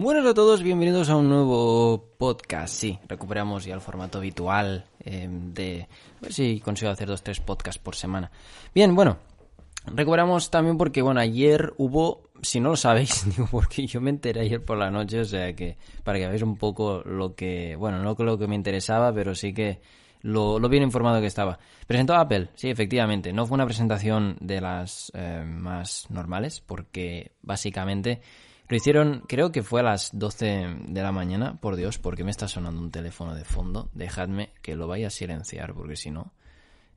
Buenos a todos, bienvenidos a un nuevo podcast. Sí, recuperamos ya el formato habitual eh, de... A ver si consigo hacer dos, tres podcasts por semana. Bien, bueno, recuperamos también porque, bueno, ayer hubo, si no lo sabéis, digo, porque yo me enteré ayer por la noche, o sea que para que veáis un poco lo que, bueno, no lo que me interesaba, pero sí que lo, lo bien informado que estaba. Presentó Apple, sí, efectivamente. No fue una presentación de las eh, más normales, porque básicamente lo hicieron, creo que fue a las 12 de la mañana. Por Dios, porque me está sonando un teléfono de fondo. Dejadme que lo vaya a silenciar, porque si no.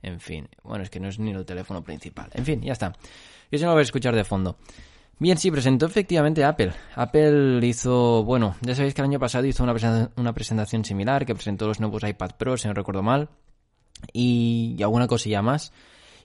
En fin, bueno, es que no es ni el teléfono principal. En fin, ya está. Yo se lo voy a escuchar de fondo. Bien, sí, presentó efectivamente Apple. Apple hizo, bueno, ya sabéis que el año pasado hizo una, una presentación similar, que presentó los nuevos iPad Pro, si no recuerdo mal, y, y alguna cosilla más.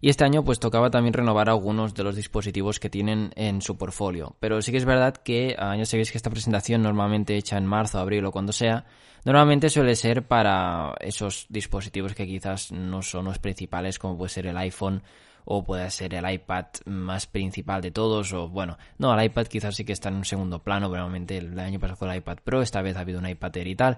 Y este año pues tocaba también renovar algunos de los dispositivos que tienen en su portfolio. Pero sí que es verdad que ah, ya sabéis que esta presentación normalmente hecha en marzo, abril o cuando sea, normalmente suele ser para esos dispositivos que quizás no son los principales como puede ser el iPhone o puede ser el iPad más principal de todos o bueno, no, el iPad quizás sí que está en un segundo plano, pero normalmente el año pasado fue el iPad Pro, esta vez ha habido un iPad Air y tal.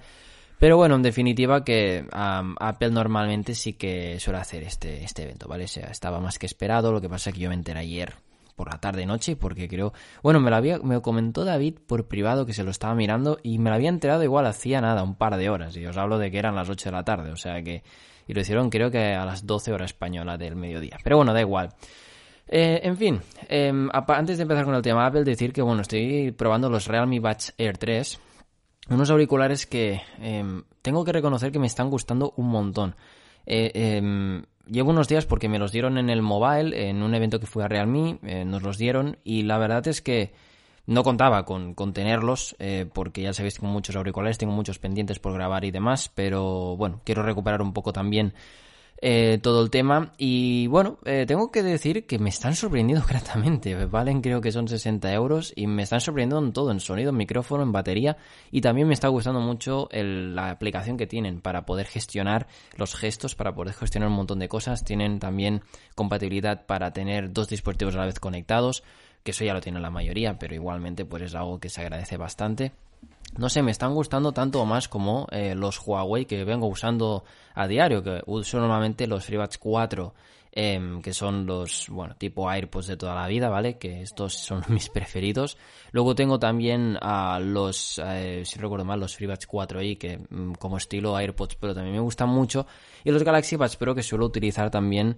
Pero bueno, en definitiva que Apple normalmente sí que suele hacer este, este evento, ¿vale? O sea, estaba más que esperado, lo que pasa es que yo me enteré ayer por la tarde noche porque creo, bueno, me lo había me comentó David por privado que se lo estaba mirando y me lo había enterado igual hacía nada, un par de horas y os hablo de que eran las 8 de la tarde, o sea que y lo hicieron creo que a las 12 horas española del mediodía. Pero bueno, da igual. Eh, en fin, eh, antes de empezar con el tema Apple, decir que bueno, estoy probando los Realme Buds Air 3 unos auriculares que eh, tengo que reconocer que me están gustando un montón. Eh, eh, llevo unos días porque me los dieron en el mobile, en un evento que fue a Realme, eh, nos los dieron y la verdad es que no contaba con, con tenerlos eh, porque ya sabéis que tengo muchos auriculares, tengo muchos pendientes por grabar y demás, pero bueno, quiero recuperar un poco también eh, todo el tema. Y bueno, eh, tengo que decir que me están sorprendiendo gratamente. Valen creo que son 60 euros y me están sorprendiendo en todo, en sonido, en micrófono, en batería. Y también me está gustando mucho la aplicación que tienen para poder gestionar los gestos, para poder gestionar un montón de cosas. Tienen también compatibilidad para tener dos dispositivos a la vez conectados, que eso ya lo tiene la mayoría, pero igualmente pues es algo que se agradece bastante no sé, me están gustando tanto o más como eh, los Huawei que vengo usando a diario, que uso normalmente los FreeBuds 4, eh, que son los, bueno, tipo AirPods de toda la vida, ¿vale? Que estos son mis preferidos. Luego tengo también a los, eh, si recuerdo mal, los FreeBuds 4i, que mm, como estilo AirPods pero también me gustan mucho. Y los Galaxy Buds Pro que suelo utilizar también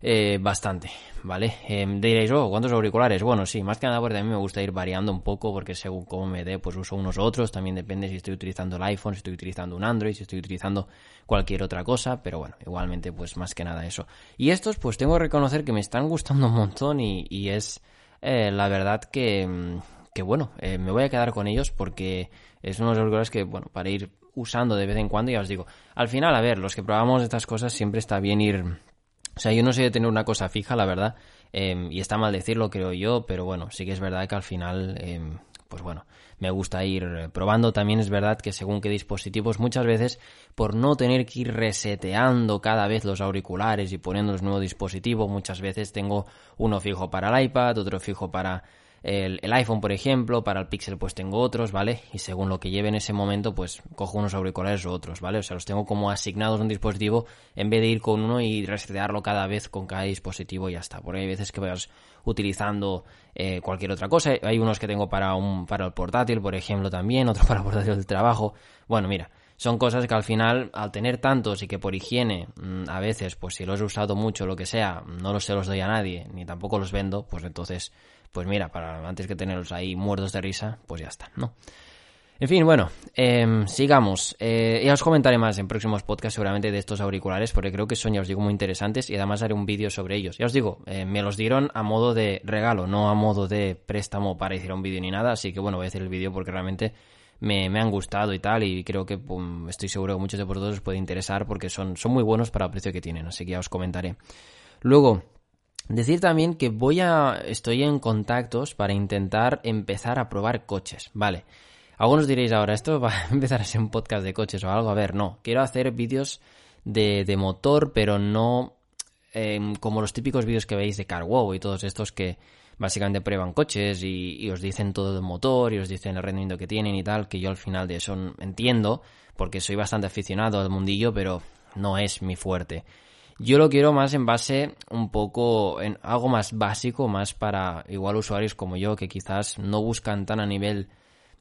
eh, bastante, ¿vale? Eh, diréis, oh, ¿cuántos auriculares? Bueno, sí, más que nada porque a mí me gusta ir variando un poco porque según cómo me dé, pues uso unos otros. También depende si estoy utilizando el iPhone, si estoy utilizando un Android, si estoy utilizando cualquier otra cosa, pero bueno, igualmente, pues más que nada eso. Y estos, pues tengo que reconocer que me están gustando un montón y, y es eh, la verdad que, mm, que bueno, eh, me voy a quedar con ellos porque es unos auriculares que, bueno, para ir usando de vez en cuando, ya os digo, al final, a ver, los que probamos estas cosas siempre está bien ir o sea, yo no sé de tener una cosa fija, la verdad, eh, y está mal decirlo, creo yo, pero bueno, sí que es verdad que al final, eh, pues bueno, me gusta ir probando. También es verdad que según qué dispositivos, muchas veces, por no tener que ir reseteando cada vez los auriculares y poniendo los nuevos dispositivos, muchas veces tengo uno fijo para el iPad, otro fijo para el, iPhone, por ejemplo, para el Pixel pues tengo otros, ¿vale? Y según lo que lleve en ese momento, pues cojo unos auriculares u otros, ¿vale? O sea, los tengo como asignados a un dispositivo en vez de ir con uno y resetearlo cada vez con cada dispositivo y ya está. Porque hay veces que vas utilizando eh, cualquier otra cosa. Hay unos que tengo para un para el portátil, por ejemplo, también, otro para el portátil del trabajo. Bueno, mira, son cosas que al final, al tener tantos y que por higiene, mm, a veces, pues si los he usado mucho, lo que sea, no los se los doy a nadie, ni tampoco los vendo, pues entonces pues mira, para antes que tenerlos ahí muertos de risa, pues ya está, ¿no? En fin, bueno, eh, sigamos. Eh, ya os comentaré más en próximos podcasts seguramente de estos auriculares, porque creo que son, ya os digo, muy interesantes y además haré un vídeo sobre ellos. Ya os digo, eh, me los dieron a modo de regalo, no a modo de préstamo para hacer un vídeo ni nada, así que bueno, voy a hacer el vídeo porque realmente me, me, han gustado y tal, y creo que estoy seguro que muchos de vosotros os puede interesar porque son, son muy buenos para el precio que tienen, así que ya os comentaré. Luego, Decir también que voy a. estoy en contactos para intentar empezar a probar coches. Vale. Algunos diréis ahora, esto va a empezar a ser un podcast de coches o algo. A ver, no. Quiero hacer vídeos de, de motor, pero no eh, como los típicos vídeos que veis de CarWow y todos estos que básicamente prueban coches y, os dicen todo del motor y os dicen el rendimiento que tienen y tal, que yo al final de eso entiendo, porque soy bastante aficionado al mundillo, pero no es mi fuerte. Yo lo quiero más en base un poco en algo más básico, más para igual usuarios como yo que quizás no buscan tan a nivel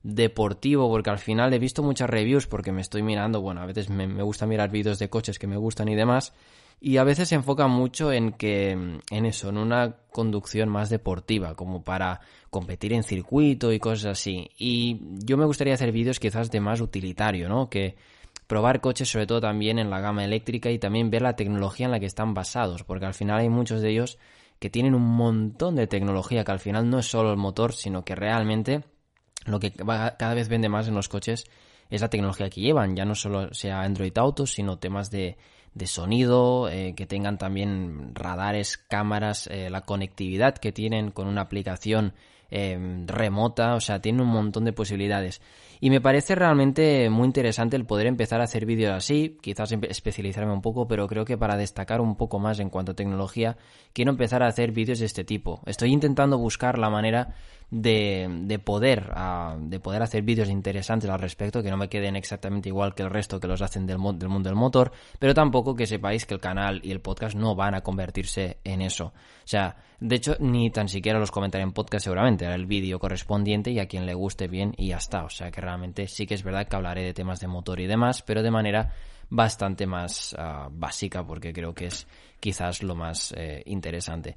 deportivo, porque al final he visto muchas reviews porque me estoy mirando, bueno, a veces me, gusta mirar vídeos de coches que me gustan y demás, y a veces se enfoca mucho en que, en eso, en una conducción más deportiva, como para competir en circuito y cosas así. Y yo me gustaría hacer vídeos quizás de más utilitario, ¿no? Que probar coches sobre todo también en la gama eléctrica y también ver la tecnología en la que están basados, porque al final hay muchos de ellos que tienen un montón de tecnología, que al final no es solo el motor, sino que realmente lo que cada vez vende más en los coches es la tecnología que llevan, ya no solo sea Android Auto, sino temas de sonido, eh, que tengan también radares, cámaras, eh, la conectividad que tienen con una aplicación eh, remota, o sea, tienen un montón de posibilidades. Y me parece realmente muy interesante el poder empezar a hacer vídeos así, quizás especializarme un poco, pero creo que para destacar un poco más en cuanto a tecnología, quiero empezar a hacer vídeos de este tipo. Estoy intentando buscar la manera de, de poder de poder hacer vídeos interesantes al respecto, que no me queden exactamente igual que el resto que los hacen del, del mundo del motor, pero tampoco que sepáis que el canal y el podcast no van a convertirse en eso. O sea, de hecho, ni tan siquiera los comentaré en podcast seguramente, haré el vídeo correspondiente y a quien le guste bien y ya está. O sea que realmente sí que es verdad que hablaré de temas de motor y demás, pero de manera bastante más ah, básica porque creo que es quizás lo más eh, interesante.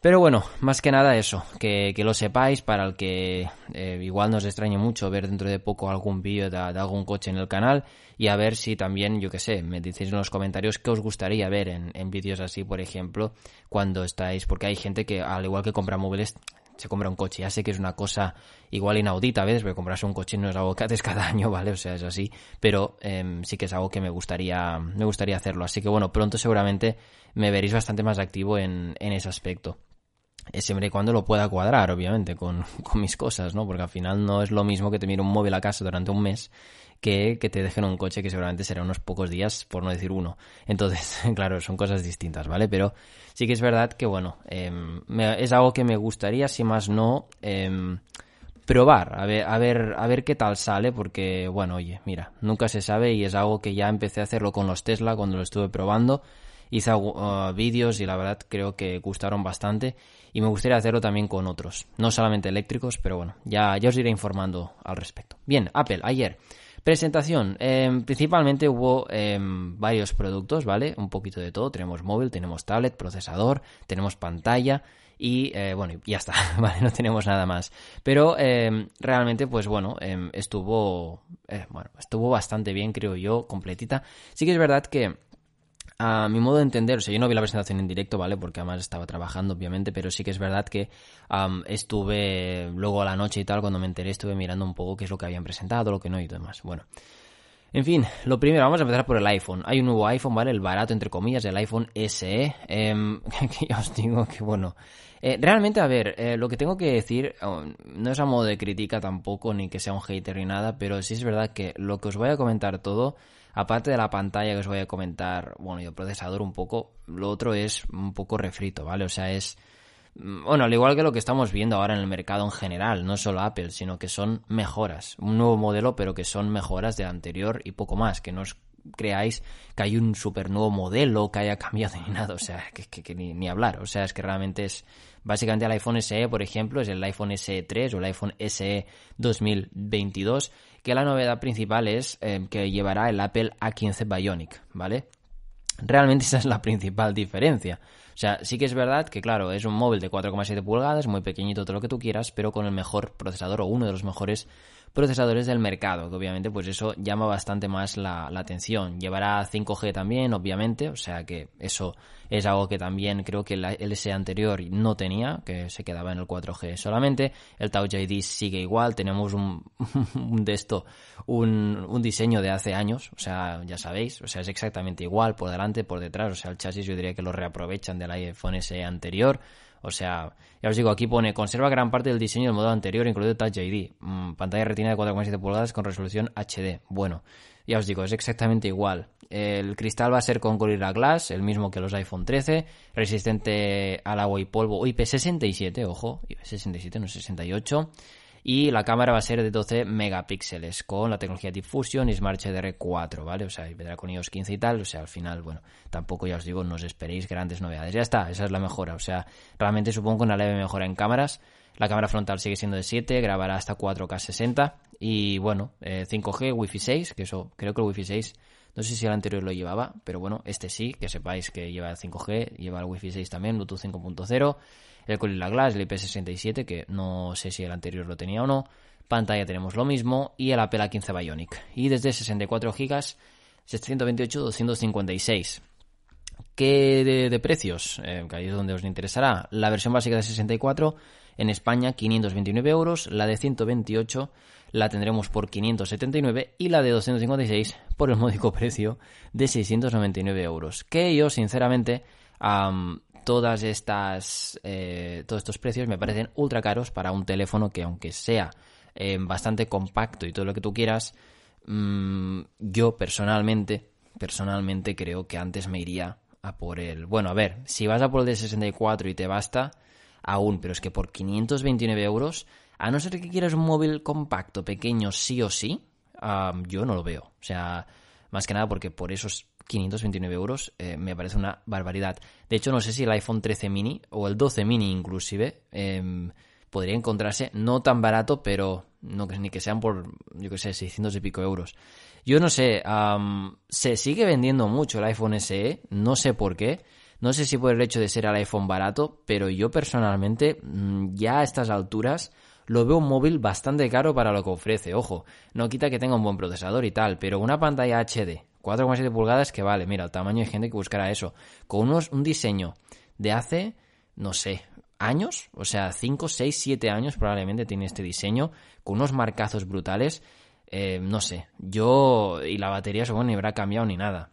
Pero bueno, más que nada eso, que, lo sepáis para el que eh, igual nos extrañe mucho ver dentro de poco algún vídeo de, algún coche en el canal y a ver si también, yo que sé, me decís en los comentarios qué os gustaría ver en, en vídeos así, por ejemplo, cuando estáis, porque hay gente que al igual que compra móviles se compra un coche. Ya sé que es una cosa igual inaudita a veces, porque comprarse un coche no es algo que haces cada año, ¿vale? O sea, es así, pero em, sí que es algo que me gustaría, me gustaría hacerlo. Así que bueno, pronto seguramente me veréis bastante más activo en, en ese aspecto siempre y cuando lo pueda cuadrar, obviamente, con, con, mis cosas, ¿no? Porque al final no es lo mismo que te mire un móvil a casa durante un mes que que te dejen un coche que seguramente será unos pocos días, por no decir uno. Entonces, claro, son cosas distintas, ¿vale? Pero sí que es verdad que, bueno, em, es algo que me gustaría, si más no, eh, probar, a ver, a ver, a ver qué tal sale, porque, bueno, oye, mira, nunca se sabe y es algo que ya empecé a hacerlo con los Tesla cuando lo estuve probando hice uh, vídeos y la verdad creo que gustaron bastante y me gustaría hacerlo también con otros, no solamente eléctricos, pero bueno, ya, ya os iré informando al respecto. Bien, Apple, ayer. Presentación. Em, principalmente hubo em, varios productos, ¿vale? Un poquito de todo. Tenemos móvil, tenemos tablet, procesador, tenemos pantalla y eh, bueno, ya está, ¿vale? No tenemos nada más. Pero em, realmente, pues bueno, estuvo, eh, bueno, estuvo bastante bien, creo yo, completita. Sí que es verdad que a mi modo de entender, o sea, yo no vi la presentación en directo, ¿vale? Porque además estaba trabajando, obviamente, pero sí que es verdad que estuve luego a la noche y tal, cuando me enteré, estuve mirando un poco qué es lo que habían presentado, lo que no y demás. Bueno. En fin, lo primero, vamos a empezar por el iPhone. Hay un nuevo iPhone, ¿vale? El barato, entre comillas, el iPhone SE. Em, que ya os digo que, bueno, eh, realmente, a ver, eh, lo que tengo que decir, oh, no es a modo de crítica tampoco, ni que sea un hater ni nada, pero sí es verdad que lo que os voy a comentar todo Aparte de la pantalla que os voy a comentar, bueno, y el procesador un poco, lo otro es un poco refrito, ¿vale? O sea, es... Mm, bueno, al igual que lo que estamos viendo ahora en el mercado en general, no solo Apple, sino que son mejoras. Un nuevo modelo, pero que son mejoras del anterior y poco más, que no os creáis que hay un super nuevo modelo que haya cambiado ni nada, o sea, que, ni, ni, hablar, o sea, es que realmente es, básicamente el iPhone SE, por ejemplo, es el iPhone SE 3 o el iPhone SE 2022, que la novedad principal es eh, que llevará el Apple A15 Bionic, ¿vale? Realmente esa es la principal diferencia. O sea, sí que es verdad que, claro, es un móvil de 4,7 pulgadas, muy pequeñito, todo lo que tú quieras, pero con el mejor procesador o uno de los mejores procesadores del mercado, que obviamente pues eso llama bastante más la, atención. Llevará 5G también, obviamente, o sea que eso es algo que también creo que el S anterior no tenía, que se quedaba en el 4G solamente. El Touch ID sigue igual, tenemos un, de esto, un, un diseño de hace años, o sea, ya sabéis, o sea, es exactamente igual por delante, por detrás, o sea, el chasis yo diría que lo reaprovechan del iPhone S anterior. O sea, ya os digo, aquí pone, conserva gran parte del diseño del modelo anterior, incluido Touch ID. Mm, pantalla retina de 4,7 pulgadas con resolución HD. Bueno, ya os digo, es exactamente igual. El cristal va a ser con Gorilla Glass, el mismo que los iPhone 13, resistente al agua y polvo, IP67, ojo, IP67, no 68. Y la cámara va a ser de 12 megapíxeles con la tecnología Diffusion y Smart HDR4, ¿vale? O sea, vendrá con iOS 15 y tal. O sea, al final, bueno, tampoco ya os digo, no os esperéis grandes novedades. Ya está, esa es la mejora. O sea, realmente supongo una leve mejora en cámaras. La cámara frontal sigue siendo de 7, grabará hasta 4K 60 y bueno, 5G, eh, Wi-Fi 6, que eso creo que el Wi-Fi 6 no sé si el anterior lo llevaba, pero bueno, este sí, que sepáis que lleva el 5G, lleva el Wi-Fi 6 también, Bluetooth 5.0, el Gorilla Glass, el IP67, que no sé si el anterior lo tenía o no. Pantalla tenemos lo mismo y el Apple A15 Bionic. Y desde 64 GB, 728, 256. ¿Qué de, precios? Eh, ahí es donde os interesará. La versión básica de 64 en España 529 euros, la de 128 la tendremos por 579 y la de 256 por el módico precio de 699 euros. Que yo, sinceramente, todas estas, eh, todos estos precios me parecen ultra caros para un teléfono que, aunque sea eh, bastante compacto y todo lo que tú quieras, mm, yo personalmente, personalmente creo que antes me iría a por el. Bueno, a ver, si vas a por el de 64 y te basta, aún, pero es que por 529 euros a no ser que quieras un móvil compacto, pequeño, sí o sí, yo no lo veo. O sea, más que nada porque por esos 529 euros eh, me parece una barbaridad. De hecho, no sé si el iPhone 13 mini o el 12 mini inclusive em, podría encontrarse no tan barato, pero no ni que sean por, yo que sé, 600 y pico euros. Yo no sé, se sigue vendiendo mucho el iPhone SE, no sé por qué. No sé si por el hecho de ser el iPhone barato, pero yo personalmente, mm, ya a estas alturas, lo veo un móvil bastante caro para lo que ofrece. Ojo, no quita que tenga un buen procesador y tal, pero una pantalla HD, 4,7 pulgadas que vale, mira, el tamaño de gente que buscará eso, con unos, un diseño de hace, no sé, años, o sea, 5, 6, 7 años probablemente tiene este diseño, con unos marcazos brutales, eh, no sé, yo y la batería supongo ni habrá cambiado ni nada.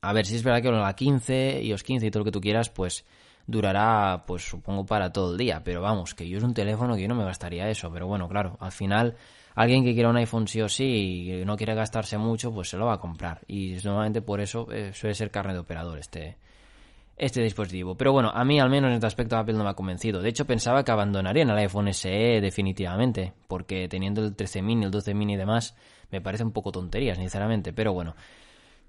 A ver, si es verdad que la 15, iOS 15 y todo lo que tú quieras, pues durará, pues supongo, para todo el día. Pero vamos, que yo es un teléfono que yo no me gastaría eso. Pero bueno, claro, al final, alguien que quiera un iPhone sí o sí y no quiere gastarse mucho, pues se lo va a comprar. Y normalmente por eso eh, suele ser carne de operador este, este dispositivo. Pero bueno, a mí al menos en este aspecto Apple no me ha convencido. De hecho, pensaba que abandonarían el iPhone SE definitivamente, porque teniendo el 13 mini, el 12 mini y demás, me parece un poco tontería, sinceramente. Pero bueno,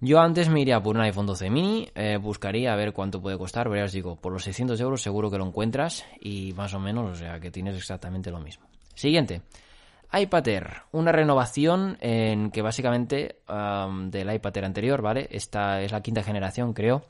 yo antes me iría por un iPhone 12 mini, eh, buscaría a ver cuánto puede costar, pero ya os digo, por los 600 euros seguro que lo encuentras y más o menos, o sea, que tienes exactamente lo mismo. Siguiente. iPad Air, una renovación en que básicamente del iPad Air anterior, ¿vale? Esta es la quinta generación, creo.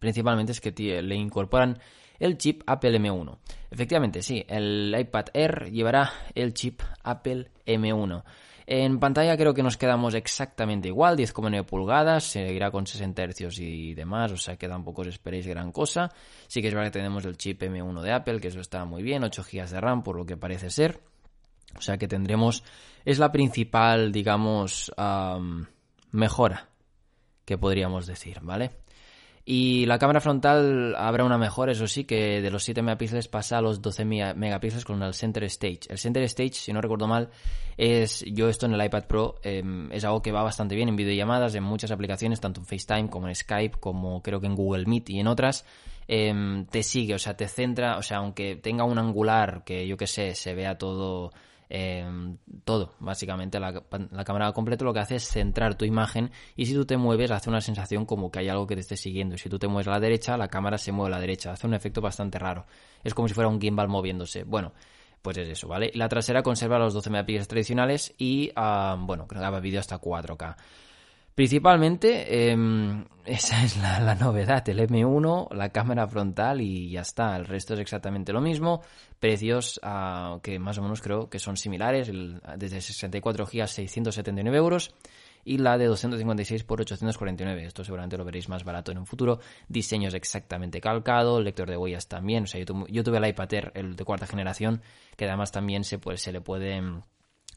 Principalmente es que le incorporan el chip Apple M1. Efectivamente, sí, el iPad Air llevará el chip Apple M1. En pantalla creo que nos quedamos exactamente igual, 10,9 pulgadas, seguirá con 60 Hz y demás, o sea que tampoco os esperéis gran cosa. Sí que es verdad que tenemos el chip M1 de Apple, que eso está muy bien, 8 GB de RAM por lo que parece ser. O sea que tendremos, es la principal, digamos, mejora que podríamos decir, ¿vale? Y la cámara frontal habrá una mejor, eso sí, que de los 7 megapíxeles pasa a los 12 megapíxeles con el Center Stage. El Center Stage, si no recuerdo mal, es yo esto en el iPad Pro em, es algo que va bastante bien en videollamadas, en muchas aplicaciones, tanto en FaceTime como en Skype, como creo que en Google Meet y en otras. Em, te sigue, o sea, te centra, o sea, aunque tenga un angular que yo que sé, se vea todo Em, todo, básicamente. La, cámara completa lo que hace es centrar tu imagen y si tú te mueves hace una sensación como que hay algo que te esté siguiendo. Y si tú te mueves a la derecha la cámara se mueve a la derecha, hace un efecto bastante raro, es como si fuera un gimbal moviéndose, bueno, pues es eso, ¿vale? La trasera conserva los 12 megapíxeles tradicionales y, ah, bueno, graba vídeo hasta 4K. Principalmente, em, esa es la, novedad, el M1, la cámara frontal y ya está. El resto es exactamente lo mismo. Precios ah, que más o menos creo que son similares, desde 64 GB 679 euros y la de 256 por 849. Esto seguramente lo veréis más barato en un futuro. Diseños exactamente calcado, lector de huellas también. O sea, yo, tuve el iPad Air, el de cuarta generación, que además también se, pues, se le puede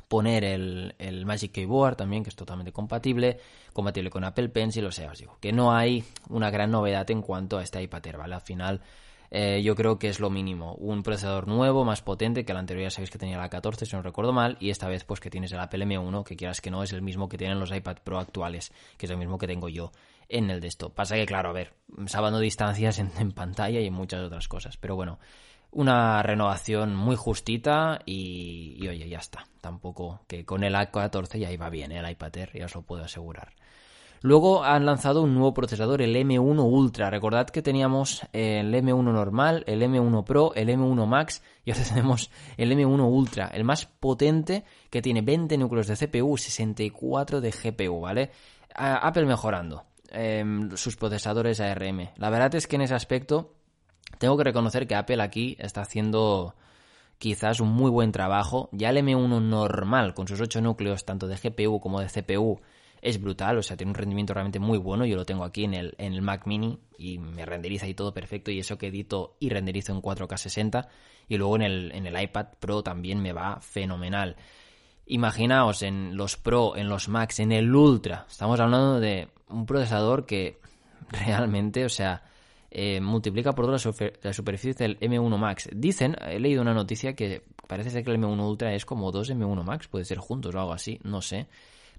poner el, el, Magic Keyboard también, que es totalmente compatible, compatible con Apple Pencil, o sea, os digo, que no hay una gran novedad en cuanto a este iPad Air, ¿vale? Al final eh, yo creo que es lo mínimo. Un procesador nuevo, más potente, que el anterior ya sabéis que tenía la 14, si no recuerdo mal, y esta vez pues que tienes el Apple M1, que quieras que no, es el mismo que tienen los iPad Pro actuales, que es el mismo que tengo yo en el desktop. Pasa que, claro, a ver, salvando distancias en, pantalla y muchas otras cosas, pero bueno, una renovación muy justita y, oye, ya está. Tampoco que con el A14 ya iba bien ¿eh? el iPad Air, ya os lo puedo asegurar. Luego han lanzado un nuevo procesador, el M1 Ultra. Recordad que teníamos el M1 normal, el M1 Pro, el M1 Max y ahora tenemos el M1 Ultra, el más potente que tiene 20 núcleos de CPU, 64 de GPU, ¿vale? Apple mejorando em, sus procesadores ARM. La verdad es que en ese aspecto tengo que reconocer que Apple aquí está haciendo quizás un muy buen trabajo. Ya el M1 normal, con sus 8 núcleos, tanto de GPU como de CPU, es brutal, o sea, tiene un rendimiento realmente muy bueno. Yo lo tengo aquí en el, en el Mac Mini y me renderiza y todo perfecto. Y eso que edito y renderizo en 4K 60. Y luego en el, en el iPad Pro también me va fenomenal. Imaginaos en los Pro, en los Max, en el Ultra. Estamos hablando de un procesador que realmente, o sea, eh, multiplica por dos la, superficie del M1 Max. Dicen, he leído una noticia que parece ser que el M1 Ultra es como dos M1 Max, puede ser juntos o algo así, no sé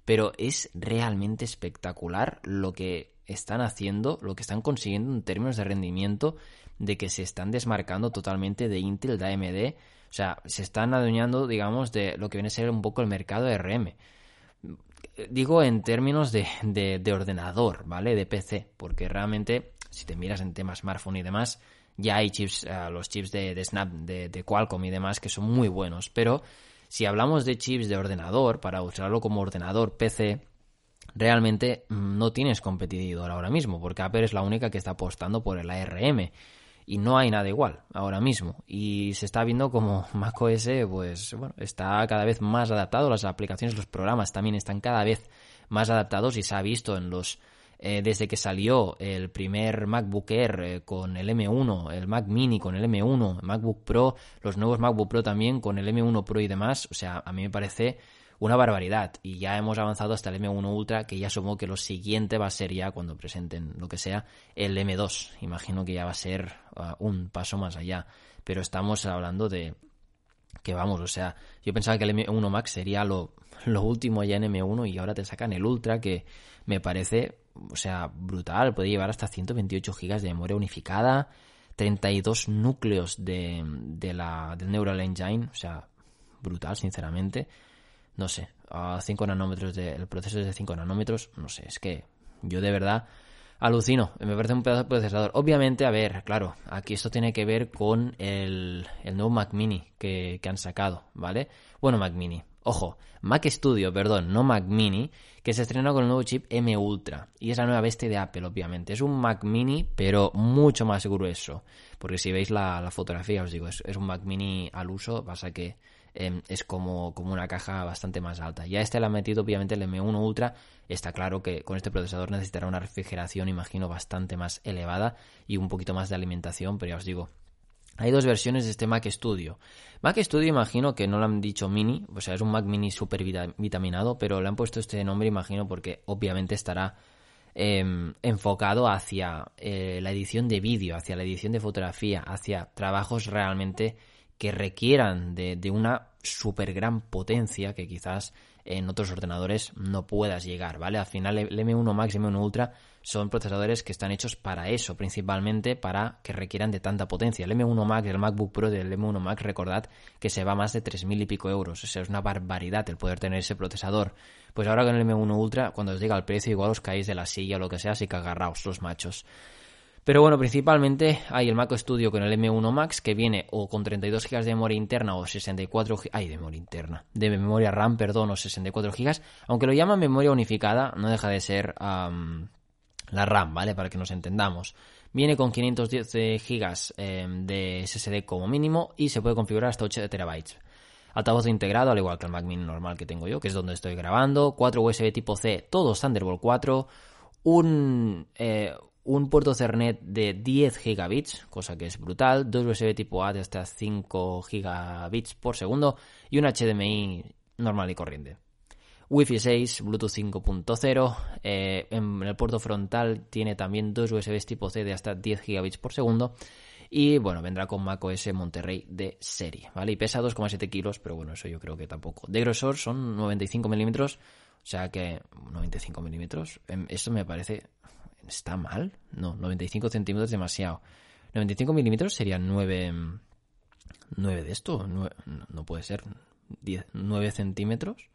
pero es realmente espectacular lo que están haciendo, lo que están consiguiendo en términos de rendimiento, de que se están desmarcando totalmente de Intel, de AMD, o sea, se están adueñando, digamos, de lo que viene a ser un poco el mercado de RM. Digo en términos de, de, ordenador, ¿vale? De PC, porque realmente, si te miras en temas smartphone y demás, ya hay chips, eh, los chips de, de Snap, de, de Qualcomm y demás, que son muy buenos, pero si hablamos de chips de ordenador, para usarlo como ordenador PC, realmente mm, no tienes competidor ahora mismo, porque Apple es la única que está apostando por el ARM y no hay nada igual ahora mismo. Y se está viendo como macOS, pues bueno, está cada vez más adaptado, las aplicaciones, los programas también están cada vez más adaptados y se ha visto en los eh, desde que salió el primer MacBook Air eh, con el M1, el Mac Mini con el M1, MacBook Pro, los nuevos MacBook Pro también con el M1 Pro y demás, o sea, a mí me parece una barbaridad. Y ya hemos avanzado hasta el M1 Ultra que ya supongo que lo siguiente va a ser ya cuando presenten lo que sea el M2 imagino que ya va a ser uh, un paso más allá. Pero estamos hablando de que vamos o sea yo pensaba que el M1 Max sería lo, lo último ya en M1 y ahora te sacan el Ultra que me parece o sea, brutal, puede llevar hasta 128 GB de memoria unificada, 32 núcleos de, de la, del Neural Engine, o sea, brutal, sinceramente. No sé, a 5 nanómetros, de, el proceso es de 5 nanómetros, no sé, es que yo de verdad alucino, me parece un pedazo de procesador. Obviamente, a ver, claro, aquí esto tiene que ver con el, el nuevo Mac Mini que, que han sacado, ¿vale? Bueno, Mac Mini, Ojo, Mac Studio, perdón, no Mac Mini, que se estrena con el nuevo chip M Ultra. Y es la nueva bestia de Apple, obviamente. Es un Mac Mini, pero mucho más grueso. Porque si veis la, fotografía, os digo, es, un Mac Mini al uso, pasa que em, es como, como una caja bastante más alta. Ya este le ha metido, obviamente, el M1 Ultra. Está claro que con este procesador necesitará una refrigeración, imagino, bastante más elevada y un poquito más de alimentación, pero ya os digo, hay dos versiones de este Mac Studio. Mac Studio imagino que no lo han dicho mini, o sea, es un Mac mini super vitaminado, pero le han puesto este nombre imagino porque obviamente estará em, enfocado hacia eh, la edición de vídeo, hacia la edición de fotografía, hacia trabajos realmente que requieran de, de una super gran potencia que quizás en otros ordenadores no puedas llegar, ¿vale? Al final el M1 Max y M1 Ultra son procesadores que están hechos para eso, principalmente para que requieran de tanta potencia. El M1 Max, el MacBook Pro del M1 Max, recordad que se va más de 3.000 y pico euros. O sea, es una barbaridad el poder tener ese procesador. Pues ahora con el M1 Ultra, cuando os diga el precio, igual os caéis de la silla o lo que sea, así que agarraos los machos. Pero bueno, principalmente hay el Mac Studio con el M1 Max que viene o con 32 GB de memoria interna o 64 GB, ay, de memoria interna, de memoria RAM, perdón, o 64 GB, aunque lo llaman memoria unificada, no deja de ser la RAM, ¿vale? Para que nos entendamos. Viene con 510 GB em, de SSD como mínimo y se puede configurar hasta 8 TB. Altavoz integrado, al igual que el Mac Mini normal que tengo yo, que es donde estoy grabando. 4 USB tipo C, todos Thunderbolt 4. Un, eh, un puerto Ethernet de 10 gigabits, cosa que es brutal, dos USB tipo A de hasta 5 gigabits por segundo y un HDMI normal y corriente. Wi-Fi 6, Bluetooth 5.0, eh, en el puerto frontal tiene también dos USB tipo C de hasta 10 gigabits por segundo Y bueno, vendrá con macOS Monterrey de serie, ¿vale? Y pesa 2,7 kilos, pero bueno, eso yo creo que tampoco. De grosor son 95 milímetros, o sea que 95 milímetros, em, esto me parece... ¿Está mal? No, 95 centímetros demasiado. 95 milímetros serían 9... 9 de esto, no, puede ser. 10, 9 centímetros.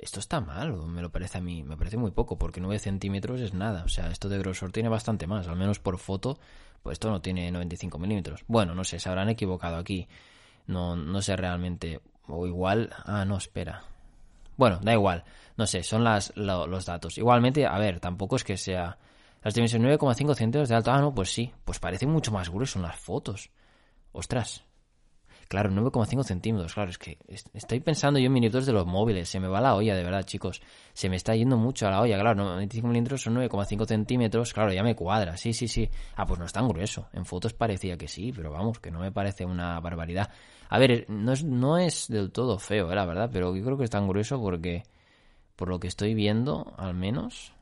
Esto está mal, me lo parece a mí, me parece muy poco, porque 9 centímetros es nada. O sea, esto de grosor tiene bastante más, al menos por foto, pues esto no tiene 95 milímetros. Bueno, no sé, se habrán equivocado aquí. No, no sé realmente. O igual. Ah, no, espera. Bueno, da igual. No sé, son las, los datos. Igualmente, a ver, tampoco es que sea. Las dimensiones 9,5 centímetros de alto. Ah, no, pues sí. Pues parece mucho más grueso en las fotos. Ostras. Claro, 9,5 centímetros, claro, es que estoy pensando yo en minutos de los móviles, se me va la olla, de verdad, chicos, se me está yendo mucho a la olla, claro, 95 milímetros son 9,5 centímetros, claro, ya me cuadra, sí, sí, sí, ah, pues no es tan grueso, en fotos parecía que sí, pero vamos, que no me parece una barbaridad. A ver, no es, no es del todo feo, eh, la verdad, pero yo creo que es tan grueso porque, por lo que estoy viendo, al menos,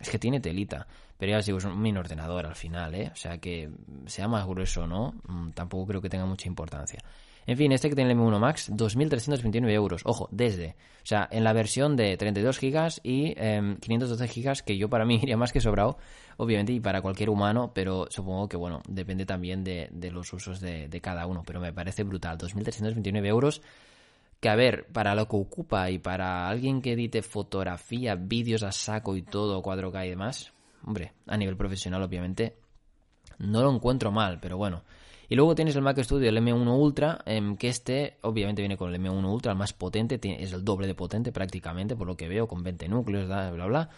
es que tiene telita. Pero ya os digo, es un mini ordenador al final, ¿eh? O sea que sea más grueso o no, mm, tampoco creo que tenga mucha importancia. En fin, este que tiene el M1 Max, 2.329 euros. Ojo, desde. O sea, en la versión de 32 GB y 512 em, GB, que yo para mí iría más que sobrado, obviamente, y para cualquier humano, pero supongo que, bueno, depende también de, los usos de, cada uno. Pero me parece brutal. 2.329 euros. Que a ver, para lo que ocupa y para alguien que edite fotografía, vídeos a saco y todo, 4K y demás, hombre, a nivel profesional, obviamente, no lo encuentro mal, pero bueno. Y luego tienes el Mac Studio, el M1 Ultra, em, que este obviamente viene con el M1 Ultra, el más potente, es el doble de potente prácticamente, por lo que veo, con 20 núcleos, bla, bla, bla.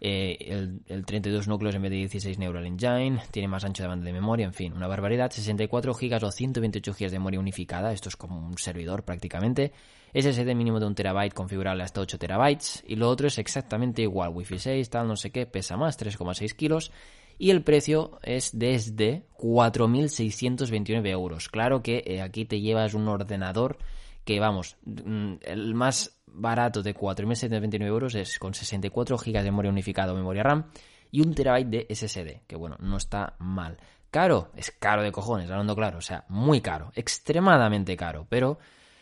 Eh, el, 32 núcleos en vez de 16 Neural Engine, tiene más ancho de banda de memoria, en fin, una barbaridad. 64 GB o 128 GB de memoria unificada, esto es como un servidor prácticamente. SSD mínimo de 1 TB configurable hasta 8 TB. Y lo otro es exactamente igual, Wi-Fi 6, tal, no sé qué, pesa más, 3,6 kilos y el precio es desde 4.629 euros. Claro que eh, aquí te llevas un ordenador que, vamos, mm, el más barato de 4.729 euros es con 64 GB de memoria unificada o memoria RAM y un terabyte de SSD, que bueno, no está mal. Caro, es caro de cojones, hablando claro, o sea, muy caro, extremadamente caro, pero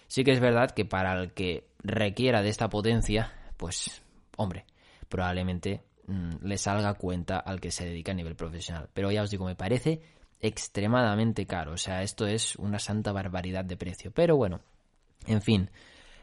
sí que es verdad que para el que requiera de esta potencia, pues, hombre, probablemente Mm, le salga cuenta al que se dedica a nivel profesional. Pero ya os digo, me parece extremadamente caro. O sea, esto es una santa barbaridad de precio. Pero bueno, en fin.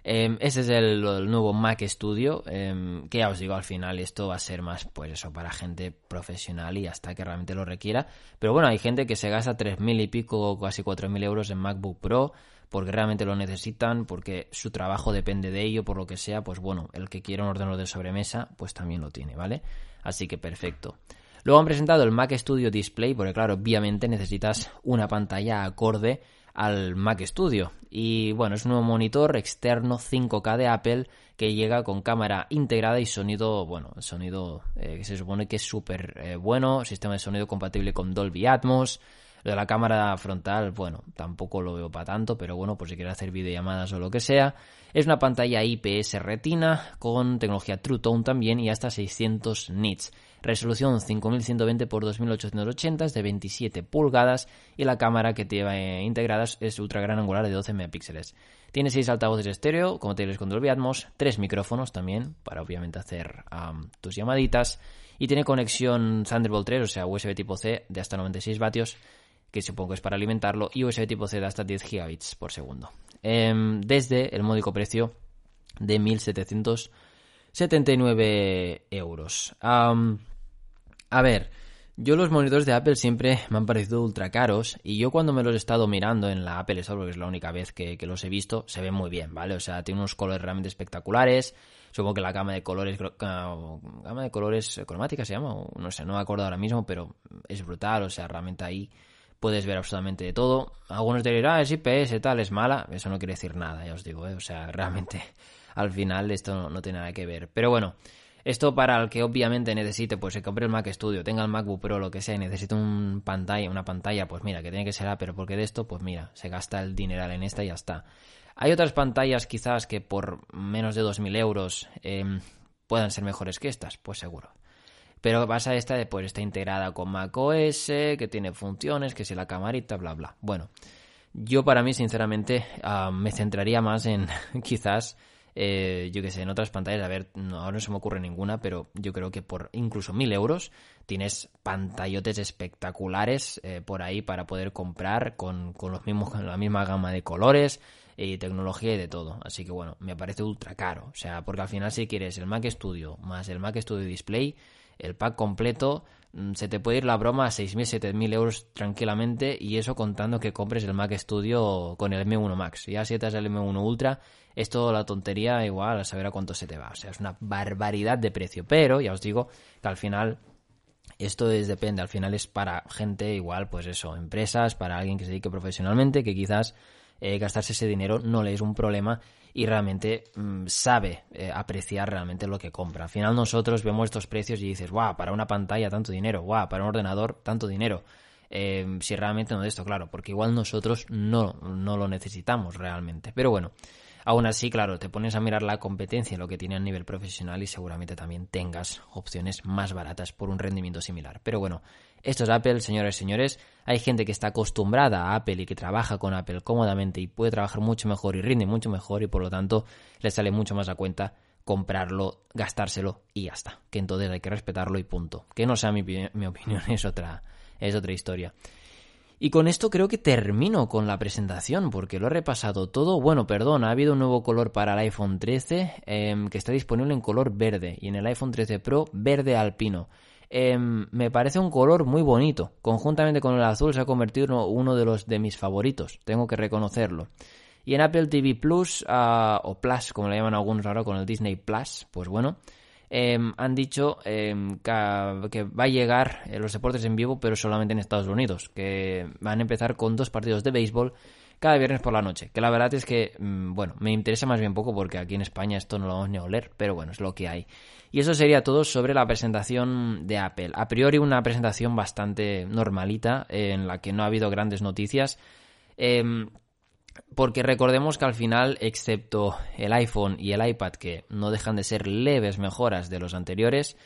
Eh, ese es el, nuevo Mac Studio, em, que ya os digo, al final esto va a ser más, pues eso, para gente profesional y hasta que realmente lo requiera. Pero bueno, hay gente que se gasta 3.000 y pico, casi 4.000 euros en MacBook Pro, porque realmente lo necesitan, porque su trabajo depende de ello, por lo que sea, pues bueno, el que quiera un ordenador de sobremesa, pues también lo tiene, ¿vale? Así que perfecto. Luego han presentado el Mac Studio Display, porque claro, obviamente necesitas una pantalla acorde al Mac Studio. Y bueno, es un nuevo monitor externo 5K de Apple que llega con cámara integrada y sonido, bueno, sonido eh, que se supone que es súper eh, bueno, sistema de sonido compatible con Dolby Atmos, lo de la cámara frontal, bueno, tampoco lo veo para tanto, pero bueno, por si quieres hacer videollamadas o lo que sea. Es una pantalla IPS retina con tecnología True Tone también y hasta 600 nits. Resolución 5120 x 2880 es de 27 pulgadas y la cámara que tiene integradas es ultra gran angular de 12 megapíxeles. Tiene 6 altavoces estéreo, como tienes con Dolby Atmos, 3 micrófonos también para obviamente hacer tus llamaditas y tiene conexión Thunderbolt 3, o sea USB tipo C de hasta 96 vatios que supongo es para alimentarlo, y USB tipo C de hasta 10 gigabits por segundo. Em, desde el módico precio de 1.779 euros. a ver, yo los monitores de Apple siempre me han parecido ultra caros y yo cuando me los he estado mirando en la Apple Store, porque es la única vez que, los he visto, se ven muy bien, ¿vale? O sea, tiene unos colores realmente espectaculares. Supongo que la gama de colores, gama de colores cromática se llama, no sé, no me acuerdo ahora mismo, pero es brutal, o sea, realmente ahí puedes ver absolutamente de todo. Algunos dirán, ah, es IPS, tal, es mala. Eso no quiere decir nada, ya os digo, ¿eh? O sea, realmente al final esto no, tiene nada que ver. Pero bueno, esto para el que obviamente necesite, pues se compre el Mac Studio, tenga el MacBook Pro, lo que sea, y necesite un pantalla, una pantalla, pues mira, que tiene que ser Apple, porque de esto, pues mira, se gasta el dineral en esta y ya está. Hay otras pantallas quizás que por menos de 2.000 euros em, puedan ser mejores que estas, pues seguro. Pero pasa esta, después está integrada con macOS, que tiene funciones, que si la camarita, bla, bla. Bueno, yo para mí, sinceramente, ah, me centraría más en quizás eh, yo que sé, en otras pantallas, a ver, ahora no se me ocurre ninguna, pero yo creo que por incluso mil euros tienes pantallotes espectaculares eh, por ahí para poder comprar con, con, los mismos, con la misma gama de colores y tecnología y de todo. Así que bueno, me parece ultra caro. O sea, porque al final si quieres el Mac Studio más el Mac Studio Display, el pack completo, mm, se te puede ir la broma a 6.000, 7.000 euros tranquilamente y eso contando que compres el Mac Studio con el M1 Max. Ya si estás el M1 Ultra, es toda la tontería igual a saber a cuánto se te va. O sea, es una barbaridad de precio. Pero ya os digo que al final esto es depende, al final es para gente igual, pues eso, empresas, para alguien que se dedique profesionalmente, que quizás eh, gastarse ese dinero no le es un problema y realmente mm, sabe eh, apreciar realmente lo que compra. Al final nosotros vemos estos precios y dices, guau, para una pantalla tanto dinero, guau, para un ordenador tanto dinero. Eh, si realmente no de esto, claro, porque igual nosotros no, no lo necesitamos realmente. Pero bueno, Aún así, claro, te pones a mirar la competencia, lo que tiene a nivel profesional y seguramente también tengas opciones más baratas por un rendimiento similar. Pero bueno, esto es Apple, señores señores. Hay gente que está acostumbrada a Apple y que trabaja con Apple cómodamente y puede trabajar mucho mejor y rinde mucho mejor y por lo tanto le sale mucho más a cuenta comprarlo, gastárselo y ya está. Que entonces hay que respetarlo y punto. Que no sea mi, mi opinión es otra, es otra historia. Y con esto creo que termino con la presentación, porque lo he repasado todo. Bueno, perdón, ha habido un nuevo color para el iPhone 13 em, que está disponible en color verde y en el iPhone 13 Pro verde alpino. Em, me parece un color muy bonito. Conjuntamente con el azul se ha convertido en uno de los de mis favoritos, tengo que reconocerlo. Y en Apple TV Plus, ah, o Plus, como le llaman algunos ahora con el Disney Plus, pues bueno, Em, han dicho em, que, va a llegar eh, los deportes en vivo, pero solamente en Estados Unidos, que van a empezar con dos partidos de béisbol cada viernes por la noche. Que la verdad es que, mm, bueno, me interesa más bien poco porque aquí en España esto no lo vamos ni a oler, pero bueno, es lo que hay. Y eso sería todo sobre la presentación de Apple. A priori una presentación bastante normalita, en la que no ha habido grandes noticias. Eh, porque recordemos que al final, excepto el iPhone y el iPad, que no dejan de ser leves mejoras de los anteriores,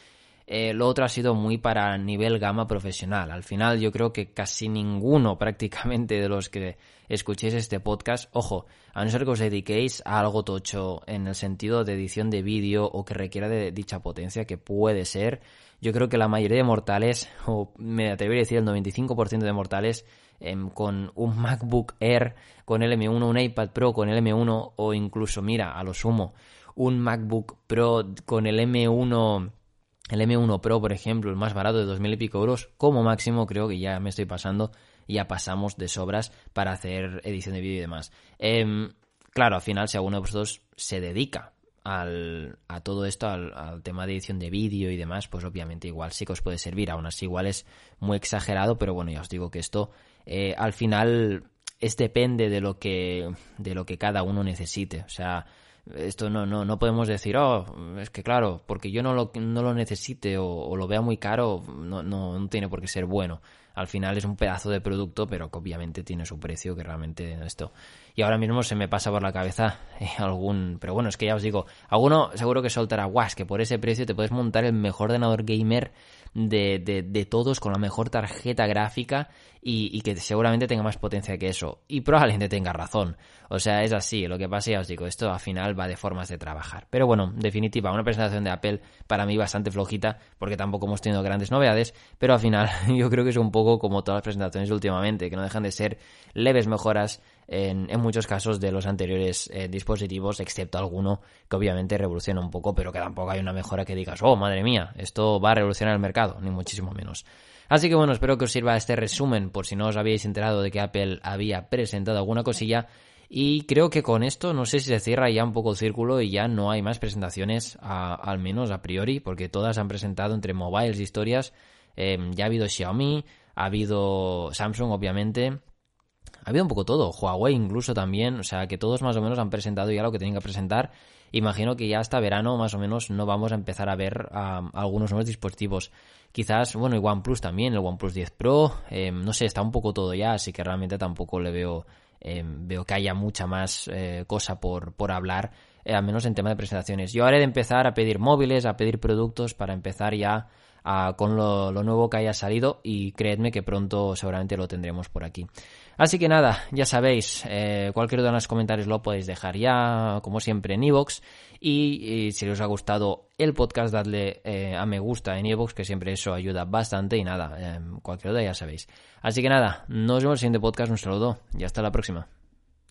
eh, lo otro ha sido muy para nivel gama profesional. Al final yo creo que casi ninguno prácticamente de los que escuchéis este podcast, ojo, a no ser que os dediquéis a algo tocho en el sentido de edición de vídeo o que requiera de dicha potencia, que puede ser, yo creo que la mayoría de mortales, o me atrevería a decir el 95% de mortales, Em, con un MacBook Air con el M1, un iPad Pro con el M1 o incluso, mira, a lo sumo, un MacBook Pro con el M1 el M1 Pro, por ejemplo, el más barato de dos mil y pico euros, como máximo creo que ya me estoy pasando, ya pasamos de sobras para hacer edición de vídeo y demás. Em, claro, al final, si alguno de vosotros se dedica al, a todo esto, al, al, tema de edición de vídeo y demás, pues obviamente igual sí que os puede servir. Aún así, igual es muy exagerado, pero bueno, ya os digo que esto eh, al final es depende de lo que de lo que cada uno necesite o sea esto no, no, no podemos decir, oh, es que claro, porque yo no lo, no lo necesite o, lo vea muy caro, no, no, no, tiene por qué ser bueno. Al final es un pedazo de producto, pero que obviamente tiene su precio, que realmente esto. Y ahora mismo se me pasa por la cabeza eh, algún. Pero bueno, es que ya os digo, alguno seguro que soltará, guas, que por ese precio te puedes montar el mejor ordenador gamer de, de, todos con la mejor tarjeta gráfica y, que seguramente tenga más potencia que eso. Y probablemente tenga razón. O sea, es así. Lo que pasa, ya os digo, esto al final va de formas de trabajar. Pero bueno, definitiva, una presentación de Apple para mí bastante flojita, porque tampoco hemos tenido grandes novedades, pero al final yo creo que es un poco como todas las presentaciones últimamente, que no dejan de ser leves mejoras en, muchos casos de los anteriores eh, dispositivos, excepto alguno que obviamente revoluciona un poco, pero que tampoco hay una mejora que digas, oh, madre mía, esto va a revolucionar el mercado, ni muchísimo menos. Así que bueno, espero que os sirva este resumen por si no os habíais enterado de que Apple había presentado alguna cosilla. Y creo que con esto no sé si se cierra ya un poco el círculo y ya no hay más presentaciones, al menos a priori, porque todas han presentado entre mobiles historias. Em, ya ha habido Xiaomi, ha habido Samsung, obviamente, ha habido un poco todo, Huawei incluso también, o sea que todos más o menos han presentado ya lo que tienen que presentar. Imagino que ya hasta verano más o menos no vamos a empezar a ver algunos nuevos dispositivos. Quizás, bueno, y OnePlus también, el OnePlus 10 Pro, eh, no sé, está un poco todo ya, así que realmente tampoco le veo, eh, veo que haya mucha más eh, cosa por, por hablar al menos en tema de presentaciones. Yo haré de empezar a pedir móviles, a pedir productos para empezar ya con lo, nuevo que haya salido y creedme que pronto seguramente lo tendremos por aquí. Así que nada, ya sabéis, eh, cualquier duda en los comentarios lo podéis dejar ya, como siempre, en iVoox. Y, si os ha gustado el podcast, dadle eh, a me gusta en iVoox, que siempre eso ayuda bastante. Y nada, eh, cualquier duda ya sabéis. Así que nada, nos vemos en el siguiente podcast. Un saludo y hasta la próxima.